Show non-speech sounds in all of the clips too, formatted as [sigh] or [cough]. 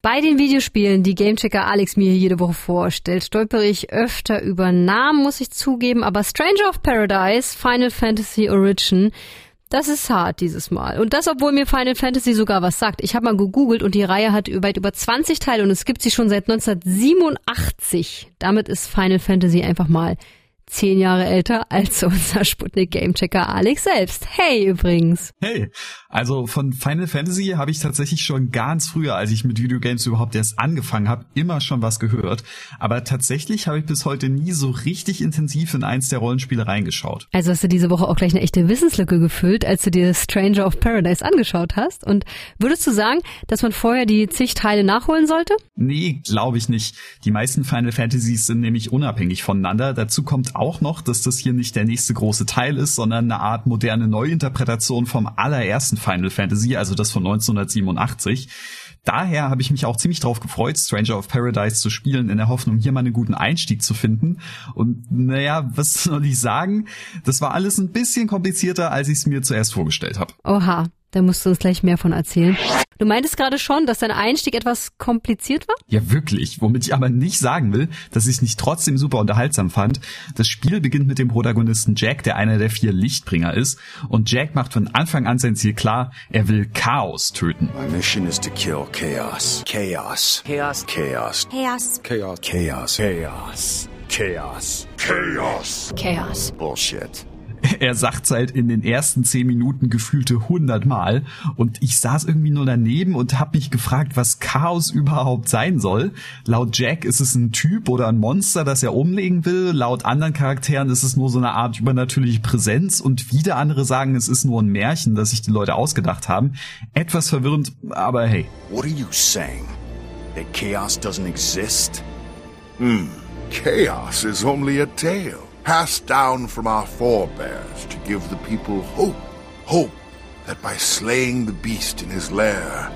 Bei den Videospielen, die Gamechecker Alex mir jede Woche vorstellt, stolpere ich öfter über Namen, muss ich zugeben, aber Stranger of Paradise, Final Fantasy Origin, das ist hart dieses Mal. Und das, obwohl mir Final Fantasy sogar was sagt. Ich habe mal gegoogelt und die Reihe hat weit über 20 Teile und es gibt sie schon seit 1987. Damit ist Final Fantasy einfach mal zehn Jahre älter als [laughs] unser Sputnik Gamechecker Alex selbst. Hey übrigens. Hey, also von Final Fantasy habe ich tatsächlich schon ganz früher, als ich mit Videogames überhaupt erst angefangen habe, immer schon was gehört. Aber tatsächlich habe ich bis heute nie so richtig intensiv in eins der Rollenspiele reingeschaut. Also hast du diese Woche auch gleich eine echte Wissenslücke gefüllt, als du dir Stranger of Paradise angeschaut hast. Und würdest du sagen, dass man vorher die zig Teile nachholen sollte? Nee, glaube ich nicht. Die meisten Final Fantasies sind nämlich unabhängig voneinander. Dazu kommt auch noch, dass das hier nicht der nächste große Teil ist, sondern eine Art moderne Neuinterpretation vom allerersten Final Fantasy, also das von 1987. Daher habe ich mich auch ziemlich drauf gefreut, Stranger of Paradise zu spielen, in der Hoffnung, hier mal einen guten Einstieg zu finden. Und naja, was [laughs] soll ich sagen? Das war alles ein bisschen komplizierter, als ich es mir zuerst vorgestellt habe. Oha, da musst du uns gleich mehr von erzählen. Du meintest gerade schon, dass dein Einstieg etwas kompliziert war? Ja, wirklich. Womit ich aber nicht sagen will, dass ich es nicht trotzdem super unterhaltsam fand. Das Spiel beginnt mit dem Protagonisten Jack, der einer der vier Lichtbringer ist. Und Jack macht von Anfang an sein Ziel klar, er will Chaos töten. My mission is to kill chaos. Chaos. Chaos. Chaos. Chaos. Chaos. Chaos. Chaos. Chaos. Chaos. Chaos. Bullshit. [laughs] Er sagt's halt in den ersten zehn Minuten gefühlte hundertmal und ich saß irgendwie nur daneben und hab mich gefragt, was Chaos überhaupt sein soll. Laut Jack ist es ein Typ oder ein Monster, das er umlegen will. Laut anderen Charakteren ist es nur so eine Art übernatürliche Präsenz und wieder andere sagen, es ist nur ein Märchen, das sich die Leute ausgedacht haben. Etwas verwirrend, aber hey. What are you saying? That chaos doesn't exist? Hmm. Chaos is only a tale passed down from our forebears to give the people hope. Hope that by slaying the beast in his lair,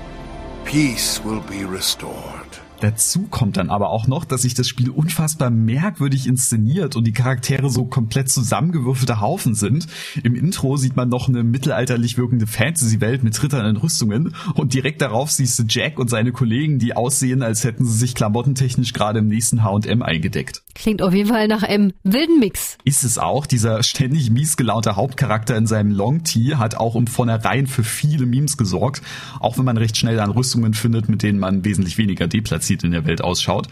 peace will be restored. Dazu kommt dann aber auch noch, dass sich das Spiel unfassbar merkwürdig inszeniert und die Charaktere so komplett zusammengewürfelte Haufen sind. Im Intro sieht man noch eine mittelalterlich wirkende Fantasy-Welt mit Rittern in Rüstungen und direkt darauf siehst du Jack und seine Kollegen, die aussehen, als hätten sie sich klamottentechnisch gerade im nächsten H&M eingedeckt. Klingt auf jeden Fall nach einem wilden Mix. Ist es auch. Dieser ständig mies gelaunte Hauptcharakter in seinem Long-Tee hat auch um vornherein für viele Memes gesorgt, auch wenn man recht schnell dann Rüstungen findet, mit denen man wesentlich weniger deplatziert in der Welt ausschaut.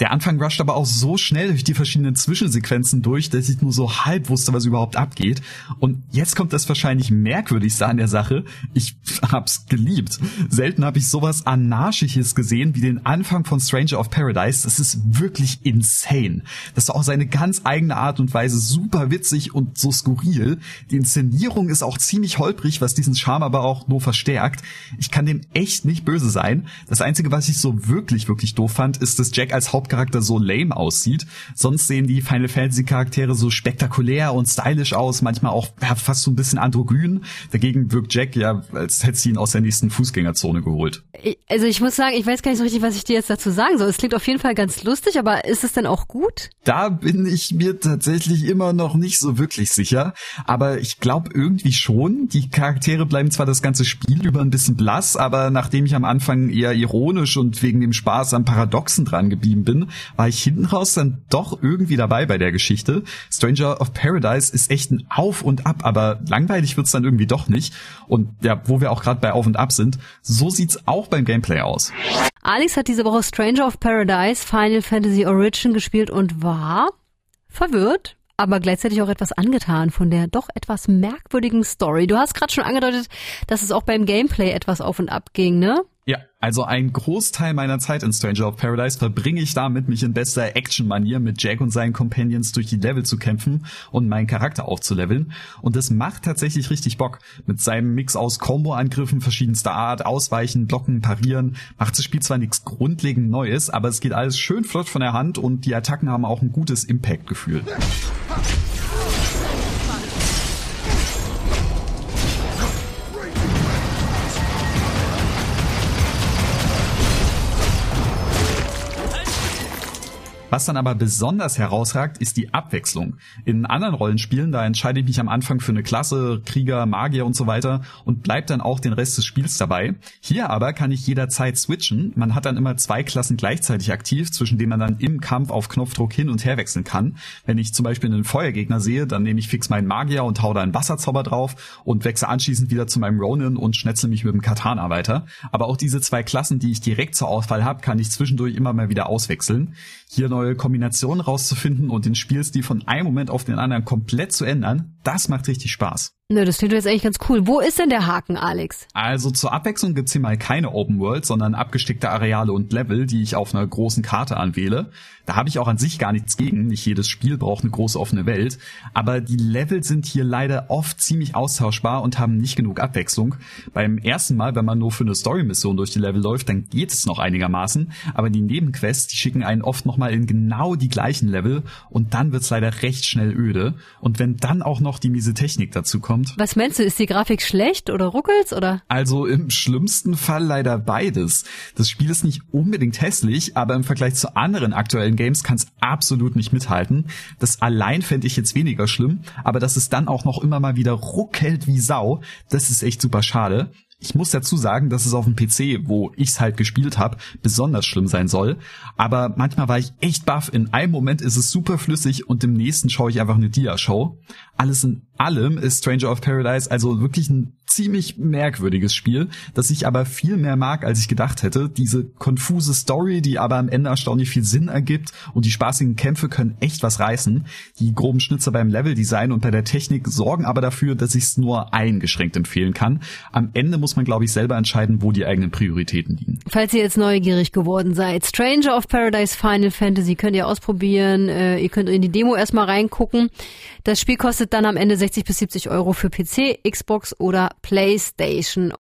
Der Anfang rusht aber auch so schnell durch die verschiedenen Zwischensequenzen durch, dass ich nur so halb wusste, was überhaupt abgeht. Und jetzt kommt das wahrscheinlich merkwürdigste an der Sache. Ich [laughs] hab's geliebt. Selten habe ich sowas Anarchisches gesehen wie den Anfang von Stranger of Paradise. Das ist wirklich insane. Das ist auch seine ganz eigene Art und Weise super witzig und so skurril. Die Inszenierung ist auch ziemlich holprig, was diesen Charme aber auch nur verstärkt. Ich kann dem echt nicht böse sein. Das Einzige, was ich so wirklich, wirklich doof fand, ist, dass Jack als Hauptcharakter so lame aussieht. Sonst sehen die Final Fantasy Charaktere so spektakulär und stylisch aus, manchmal auch ja, fast so ein bisschen androgyn. Dagegen wirkt Jack ja, als hätte sie ihn aus der nächsten Fußgängerzone geholt. Also ich muss sagen, ich weiß gar nicht so richtig, was ich dir jetzt dazu sagen soll. Es klingt auf jeden Fall ganz lustig, aber ist es denn auch gut? Da bin ich mir tatsächlich immer noch nicht so wirklich sicher, aber ich glaube irgendwie schon. Die Charaktere bleiben zwar das ganze Spiel über ein bisschen blass, aber nachdem ich am Anfang eher ironisch und wegen dem Spaß am Paradoxen dran geblieben bin, bin, war ich hinten raus dann doch irgendwie dabei bei der Geschichte. Stranger of Paradise ist echt ein Auf und Ab, aber langweilig wird's dann irgendwie doch nicht. Und ja, wo wir auch gerade bei Auf und Ab sind, so sieht's auch beim Gameplay aus. Alex hat diese Woche Stranger of Paradise Final Fantasy Origin gespielt und war verwirrt, aber gleichzeitig auch etwas angetan von der doch etwas merkwürdigen Story. Du hast gerade schon angedeutet, dass es auch beim Gameplay etwas auf und ab ging, ne? Ja, also ein Großteil meiner Zeit in Stranger of Paradise verbringe ich damit, mich in bester Action-Manier mit Jack und seinen Companions durch die Level zu kämpfen und meinen Charakter aufzuleveln. Und das macht tatsächlich richtig Bock. Mit seinem Mix aus Combo-Angriffen verschiedenster Art, Ausweichen, Blocken, Parieren, macht das Spiel zwar nichts grundlegend Neues, aber es geht alles schön flott von der Hand und die Attacken haben auch ein gutes Impact-Gefühl. Was dann aber besonders herausragt, ist die Abwechslung. In anderen Rollenspielen, da entscheide ich mich am Anfang für eine Klasse, Krieger, Magier und so weiter und bleib dann auch den Rest des Spiels dabei. Hier aber kann ich jederzeit switchen. Man hat dann immer zwei Klassen gleichzeitig aktiv, zwischen denen man dann im Kampf auf Knopfdruck hin und her wechseln kann. Wenn ich zum Beispiel einen Feuergegner sehe, dann nehme ich fix meinen Magier und hau da einen Wasserzauber drauf und wechsle anschließend wieder zu meinem Ronin und schnetzel mich mit dem Katana weiter. Aber auch diese zwei Klassen, die ich direkt zur Auswahl habe, kann ich zwischendurch immer mal wieder auswechseln. Hier neue Kombinationen rauszufinden und den Spielstil von einem Moment auf den anderen komplett zu ändern, das macht richtig Spaß. Nö, das klingt jetzt eigentlich ganz cool. Wo ist denn der Haken, Alex? Also zur Abwechslung gibt's hier mal keine Open World, sondern abgesteckte Areale und Level, die ich auf einer großen Karte anwähle. Da habe ich auch an sich gar nichts gegen. Nicht jedes Spiel braucht eine große offene Welt. Aber die Level sind hier leider oft ziemlich austauschbar und haben nicht genug Abwechslung. Beim ersten Mal, wenn man nur für eine Story-Mission durch die Level läuft, dann geht es noch einigermaßen. Aber die Nebenquests, die schicken einen oft nochmal in genau die gleichen Level und dann wird's leider recht schnell öde. Und wenn dann auch noch die miese Technik dazu kommt. Was meinst du, ist die Grafik schlecht oder ruckelt's oder? Also im schlimmsten Fall leider beides. Das Spiel ist nicht unbedingt hässlich, aber im Vergleich zu anderen aktuellen aktuellen Games kann es absolut nicht mithalten. Das allein fände ich jetzt weniger schlimm, aber dass es dann auch noch immer mal wieder ruckelt wie Sau, das ist echt super schade. Ich muss dazu sagen, dass es auf dem PC, wo ich's halt gespielt habe, besonders schlimm sein soll. Aber manchmal war ich echt baff. In einem Moment ist es super flüssig und im nächsten schaue ich einfach eine Dia-Show. Alles in allem ist Stranger of Paradise also wirklich ein ziemlich merkwürdiges Spiel, das ich aber viel mehr mag, als ich gedacht hätte. Diese konfuse Story, die aber am Ende erstaunlich viel Sinn ergibt und die spaßigen Kämpfe können echt was reißen. Die groben Schnitzer beim Leveldesign und bei der Technik sorgen aber dafür, dass ich es nur eingeschränkt empfehlen kann. Am Ende muss man, glaube ich, selber entscheiden, wo die eigenen Prioritäten liegen. Falls ihr jetzt neugierig geworden seid, Stranger of Paradise Final Fantasy könnt ihr ausprobieren. Äh, ihr könnt in die Demo erstmal reingucken. Das Spiel kostet dann am Ende 60 bis 70 Euro für PC, Xbox oder PlayStation.